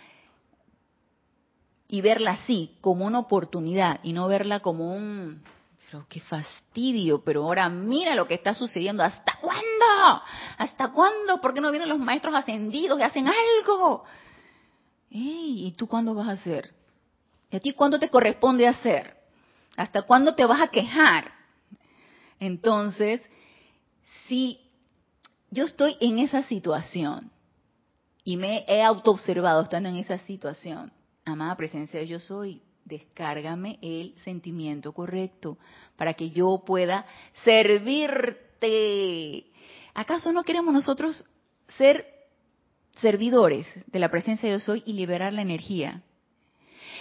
y verla así, como una oportunidad y no verla como un pero qué fastidio, pero ahora mira lo que está sucediendo. ¿Hasta cuándo? ¿Hasta cuándo? ¿Por qué no vienen los maestros ascendidos y hacen algo? ¿Y tú cuándo vas a hacer? ¿Y a ti cuándo te corresponde hacer? ¿Hasta cuándo te vas a quejar? Entonces, si yo estoy en esa situación y me he autoobservado estando en esa situación, amada presencia de yo soy, descárgame el sentimiento correcto para que yo pueda servirte. ¿Acaso no queremos nosotros ser servidores de la presencia de Dios hoy y liberar la energía?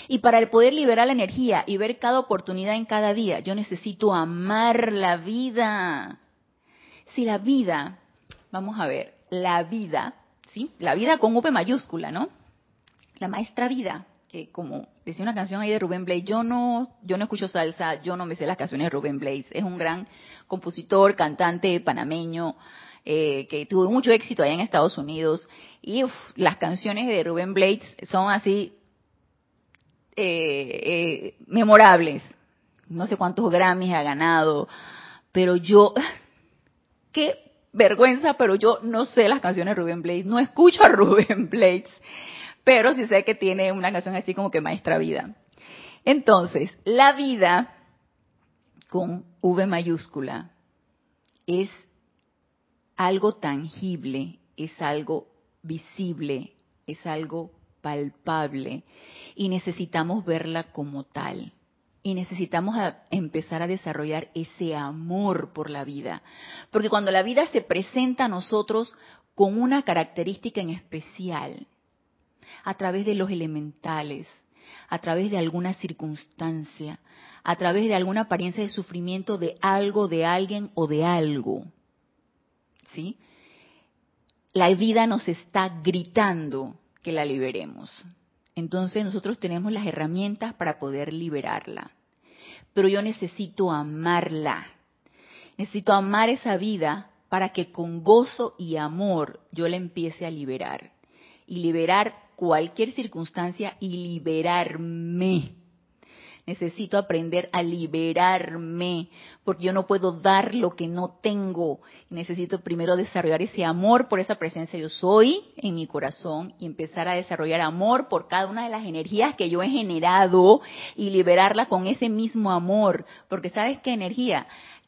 Y para el poder liberar la energía y ver cada oportunidad en cada día, yo necesito amar la vida. Si la vida, vamos a ver, la vida, ¿sí? La vida con V mayúscula, ¿no? La maestra vida, que como decía una canción ahí de Rubén Blades, yo no, yo no escucho salsa, yo no me sé las canciones de Rubén Blades, es un gran compositor, cantante panameño, eh, que tuvo mucho éxito allá en Estados Unidos, y las canciones de Rubén Blades son así eh, eh, memorables, no sé cuántos Grammys ha ganado, pero yo, qué vergüenza, pero yo no sé las canciones de Rubén Blades, no escucho a Rubén Blades pero sí sé que tiene una canción así como que maestra vida. Entonces, la vida con V mayúscula es algo tangible, es algo visible, es algo palpable y necesitamos verla como tal. Y necesitamos empezar a desarrollar ese amor por la vida. Porque cuando la vida se presenta a nosotros con una característica en especial, a través de los elementales, a través de alguna circunstancia, a través de alguna apariencia de sufrimiento de algo, de alguien o de algo. ¿Sí? La vida nos está gritando que la liberemos. Entonces nosotros tenemos las herramientas para poder liberarla. Pero yo necesito amarla. Necesito amar esa vida para que con gozo y amor yo la empiece a liberar. Y liberar cualquier circunstancia y liberarme. Necesito aprender a liberarme, porque yo no puedo dar lo que no tengo. Necesito primero desarrollar ese amor por esa presencia yo soy en mi corazón y empezar a desarrollar amor por cada una de las energías que yo he generado y liberarla con ese mismo amor. Porque sabes qué energía?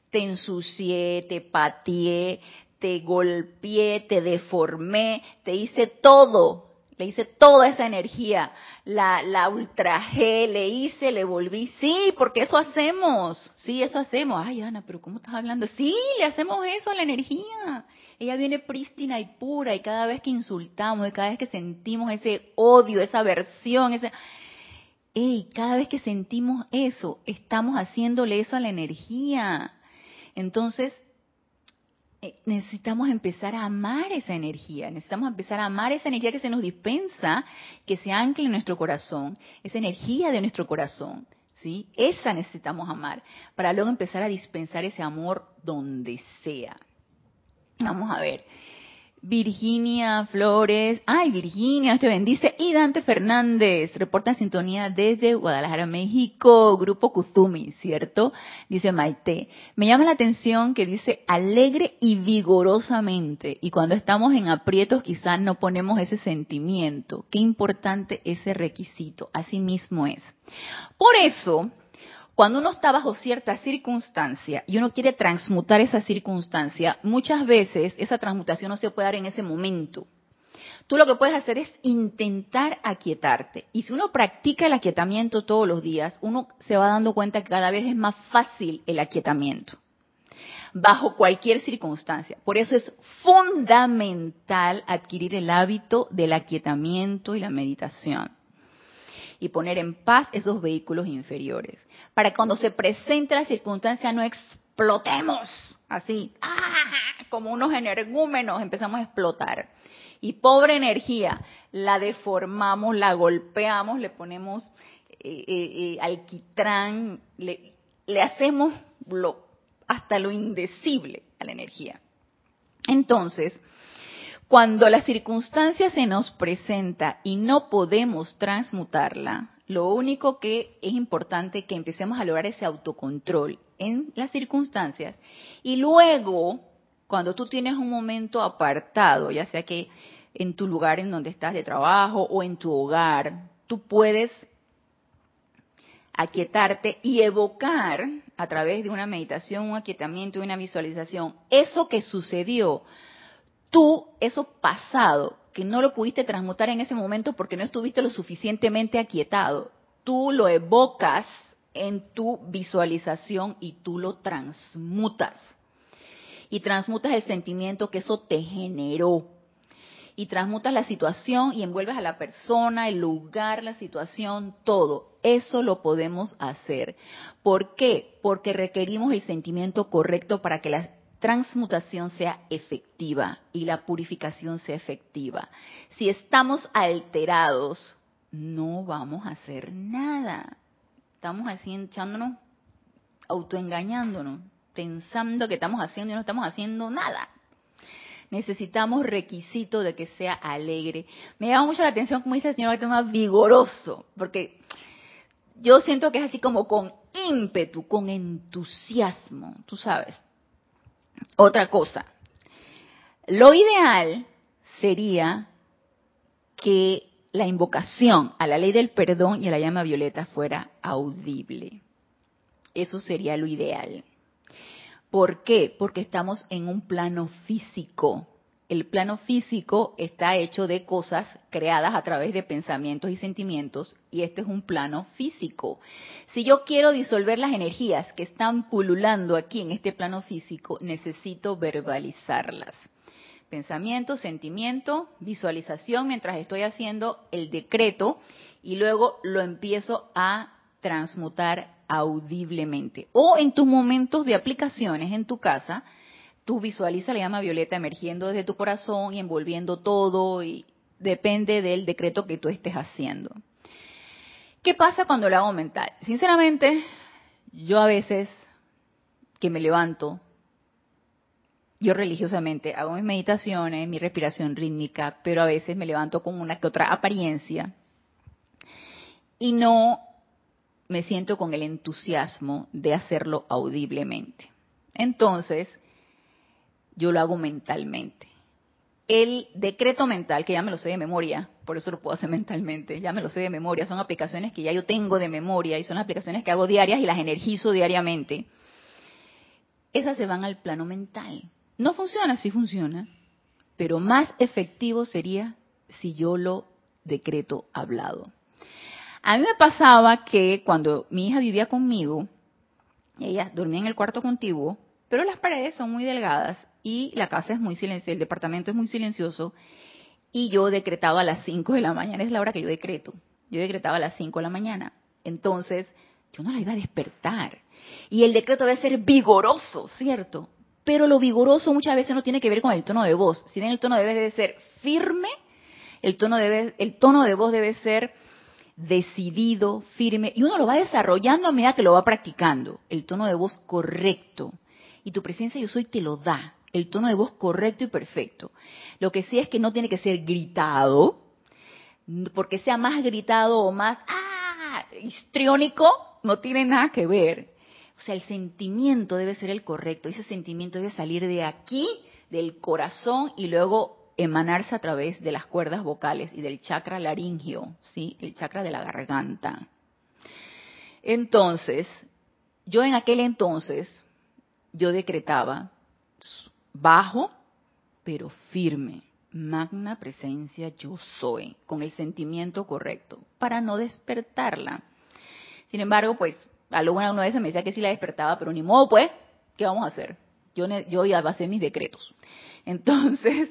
Te ensucié, te pateé, te golpeé, te deformé, te hice todo le hice toda esa energía, la, la ultrajé, le hice, le volví, sí, porque eso hacemos, sí, eso hacemos. Ay, Ana, pero ¿cómo estás hablando? Sí, le hacemos eso a la energía. Ella viene prístina y pura y cada vez que insultamos, y cada vez que sentimos ese odio, esa aversión, ese... Ey, cada vez que sentimos eso, estamos haciéndole eso a la energía. Entonces, necesitamos empezar a amar esa energía, necesitamos empezar a amar esa energía que se nos dispensa, que se ancle en nuestro corazón, esa energía de nuestro corazón, ¿sí? Esa necesitamos amar, para luego empezar a dispensar ese amor donde sea. Vamos a ver. Virginia Flores, ay Virginia, te bendice. Y Dante Fernández, reporta en sintonía desde Guadalajara, México, Grupo Kuzumi, ¿cierto? Dice Maite. Me llama la atención que dice alegre y vigorosamente. Y cuando estamos en aprietos quizás no ponemos ese sentimiento. Qué importante ese requisito. Así mismo es. Por eso, cuando uno está bajo cierta circunstancia y uno quiere transmutar esa circunstancia, muchas veces esa transmutación no se puede dar en ese momento. Tú lo que puedes hacer es intentar aquietarte. Y si uno practica el aquietamiento todos los días, uno se va dando cuenta que cada vez es más fácil el aquietamiento bajo cualquier circunstancia. Por eso es fundamental adquirir el hábito del aquietamiento y la meditación y poner en paz esos vehículos inferiores. Para que cuando se presente la circunstancia no explotemos así, ¡ah! como unos energúmenos empezamos a explotar. Y pobre energía, la deformamos, la golpeamos, le ponemos eh, eh, eh, alquitrán, le, le hacemos lo, hasta lo indecible a la energía. Entonces, cuando la circunstancia se nos presenta y no podemos transmutarla, lo único que es importante que empecemos a lograr ese autocontrol en las circunstancias. Y luego, cuando tú tienes un momento apartado, ya sea que en tu lugar en donde estás de trabajo o en tu hogar, tú puedes aquietarte y evocar a través de una meditación, un aquietamiento, una visualización, eso que sucedió tú eso pasado, que no lo pudiste transmutar en ese momento porque no estuviste lo suficientemente aquietado, tú lo evocas en tu visualización y tú lo transmutas. Y transmutas el sentimiento que eso te generó. Y transmutas la situación y envuelves a la persona, el lugar, la situación, todo. Eso lo podemos hacer. ¿Por qué? Porque requerimos el sentimiento correcto para que la transmutación sea efectiva y la purificación sea efectiva. Si estamos alterados, no vamos a hacer nada. Estamos haciendo, echándonos, autoengañándonos, pensando que estamos haciendo y no estamos haciendo nada. Necesitamos requisito de que sea alegre. Me llama mucho la atención, como dice el señor, más vigoroso, porque yo siento que es así como con ímpetu, con entusiasmo, tú sabes otra cosa. Lo ideal sería que la invocación a la ley del perdón y a la llama violeta fuera audible. Eso sería lo ideal. ¿Por qué? Porque estamos en un plano físico el plano físico está hecho de cosas creadas a través de pensamientos y sentimientos y este es un plano físico. Si yo quiero disolver las energías que están pululando aquí en este plano físico, necesito verbalizarlas. Pensamiento, sentimiento, visualización mientras estoy haciendo el decreto y luego lo empiezo a transmutar audiblemente. O en tus momentos de aplicaciones en tu casa, tú visualiza la llama violeta emergiendo desde tu corazón y envolviendo todo y depende del decreto que tú estés haciendo. ¿Qué pasa cuando lo hago mental? Sinceramente, yo a veces que me levanto, yo religiosamente hago mis meditaciones, mi respiración rítmica, pero a veces me levanto con una que otra apariencia y no me siento con el entusiasmo de hacerlo audiblemente. Entonces, yo lo hago mentalmente. El decreto mental, que ya me lo sé de memoria, por eso lo puedo hacer mentalmente, ya me lo sé de memoria, son aplicaciones que ya yo tengo de memoria y son aplicaciones que hago diarias y las energizo diariamente. Esas se van al plano mental. No funciona, sí funciona, pero más efectivo sería si yo lo decreto hablado. A mí me pasaba que cuando mi hija vivía conmigo, ella dormía en el cuarto contiguo, pero las paredes son muy delgadas y la casa es muy silenciosa, el departamento es muy silencioso y yo decretaba a las 5 de la mañana, es la hora que yo decreto. Yo decretaba a las 5 de la mañana. Entonces, yo no la iba a despertar. Y el decreto debe ser vigoroso, ¿cierto? Pero lo vigoroso muchas veces no tiene que ver con el tono de voz. Si bien el tono debe ser firme, el tono, debe, el tono de voz debe ser decidido, firme, y uno lo va desarrollando a medida que lo va practicando. El tono de voz correcto. Y tu presencia yo soy te lo da el tono de voz correcto y perfecto. Lo que sí es que no tiene que ser gritado, porque sea más gritado o más ¡ah! histriónico, no tiene nada que ver. O sea, el sentimiento debe ser el correcto, ese sentimiento debe salir de aquí, del corazón y luego emanarse a través de las cuerdas vocales y del chakra laringio, ¿sí? El chakra de la garganta. Entonces, yo en aquel entonces, yo decretaba bajo, pero firme. Magna presencia yo soy, con el sentimiento correcto, para no despertarla. Sin embargo, pues, alguna una vez me decía que sí la despertaba, pero ni modo, pues, ¿qué vamos a hacer? Yo, yo ya hacer mis decretos. Entonces,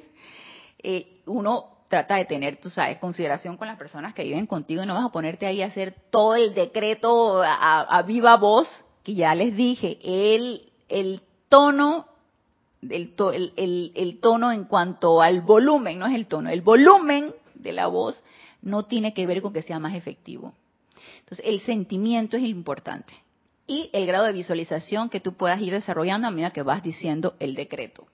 eh, uno trata de tener, tú sabes, consideración con las personas que viven contigo y no vas a ponerte ahí a hacer todo el decreto a, a viva voz, que ya les dije, el, el tono el, el, tono en cuanto al volumen, no es el tono, el volumen de la voz no tiene que ver con que sea más efectivo. Entonces, el sentimiento es importante. Y el grado de visualización que tú puedas ir desarrollando a medida que vas diciendo el decreto.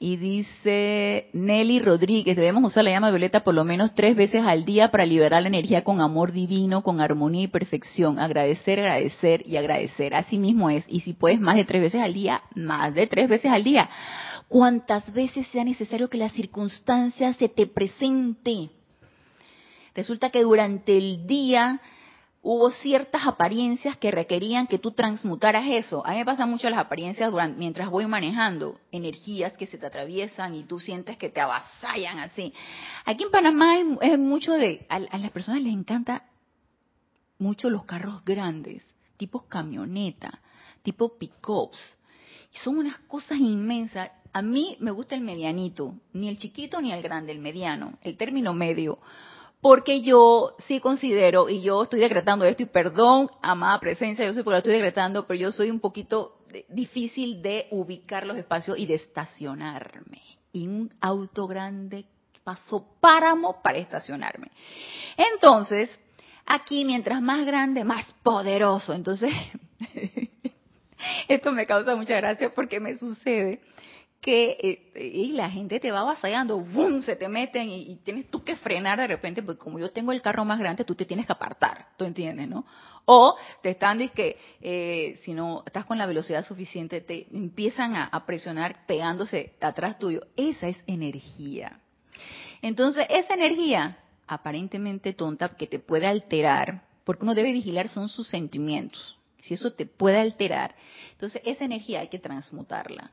Y dice Nelly Rodríguez, debemos usar la llama violeta por lo menos tres veces al día para liberar la energía con amor divino, con armonía y perfección. Agradecer, agradecer y agradecer. Así mismo es. Y si puedes más de tres veces al día, más de tres veces al día. Cuantas veces sea necesario que la circunstancia se te presente. Resulta que durante el día hubo ciertas apariencias que requerían que tú transmutaras eso. A mí me pasan mucho las apariencias durante, mientras voy manejando, energías que se te atraviesan y tú sientes que te avasallan así. Aquí en Panamá es, mucho de, a, las personas les encanta mucho los carros grandes, tipo camioneta, tipo pick-ups. Son unas cosas inmensas. A mí me gusta el medianito, ni el chiquito ni el grande, el mediano, el término medio porque yo sí considero, y yo estoy decretando esto, y perdón, amada presencia, yo sé porque lo estoy decretando, pero yo soy un poquito difícil de ubicar los espacios y de estacionarme. Y un auto grande pasó páramo para estacionarme. Entonces, aquí mientras más grande, más poderoso. Entonces, esto me causa mucha gracia porque me sucede que eh, y la gente te va avasallando, ¡bum! se te meten y, tienes tú que frenar de repente, porque como yo tengo el carro más grande, tú te tienes que apartar, ¿tú entiendes, no? O te están, que eh, si no estás con la velocidad suficiente, te empiezan a, a presionar pegándose atrás tuyo. Esa es energía. Entonces, esa energía aparentemente tonta que te puede alterar, porque uno debe vigilar son sus sentimientos. Si eso te puede alterar, entonces esa energía hay que transmutarla.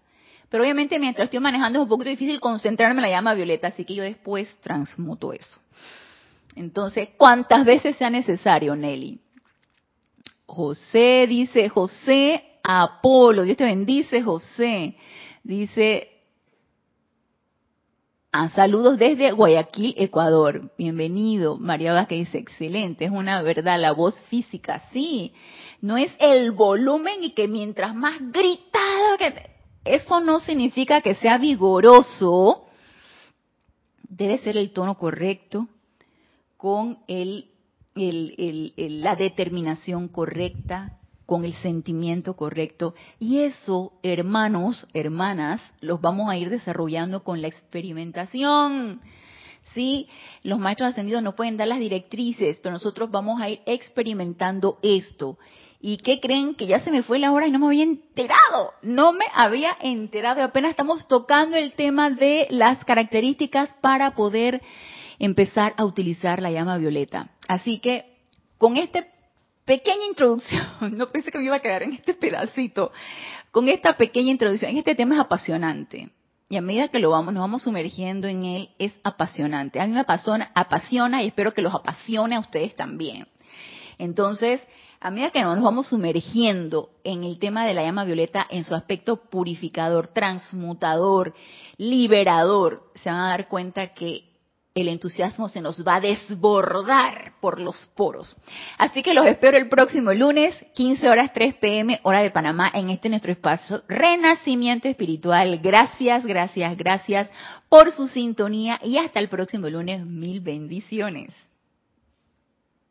Pero obviamente mientras estoy manejando es un poco difícil concentrarme en la llama violeta, así que yo después transmuto eso. Entonces, ¿cuántas veces sea necesario, Nelly? José dice, José Apolo, Dios te bendice, José. Dice, ah, saludos desde Guayaquil, Ecuador. Bienvenido. María Vázquez dice, excelente, es una verdad, la voz física, sí. No es el volumen y que mientras más gritado que eso no significa que sea vigoroso, debe ser el tono correcto, con el, la determinación correcta, con el sentimiento correcto. Y eso, hermanos, hermanas, los vamos a ir desarrollando con la experimentación. Sí, los maestros ascendidos no pueden dar las directrices, pero nosotros vamos a ir experimentando esto. ¿Y qué creen? Que ya se me fue la hora y no me había enterado. No me había enterado. Apenas estamos tocando el tema de las características para poder empezar a utilizar la llama violeta. Así que con esta pequeña introducción, no pensé que me iba a quedar en este pedacito, con esta pequeña introducción, este tema es apasionante. Y a medida que lo vamos, nos vamos sumergiendo en él, es apasionante. A mí me apasiona, apasiona y espero que los apasione a ustedes también. Entonces, a medida que nos vamos sumergiendo en el tema de la llama violeta en su aspecto purificador, transmutador, liberador, se van a dar cuenta que el entusiasmo se nos va a desbordar por los poros. Así que los espero el próximo lunes, 15 horas 3 pm, hora de Panamá, en este nuestro espacio Renacimiento Espiritual. Gracias, gracias, gracias por su sintonía y hasta el próximo lunes. Mil bendiciones.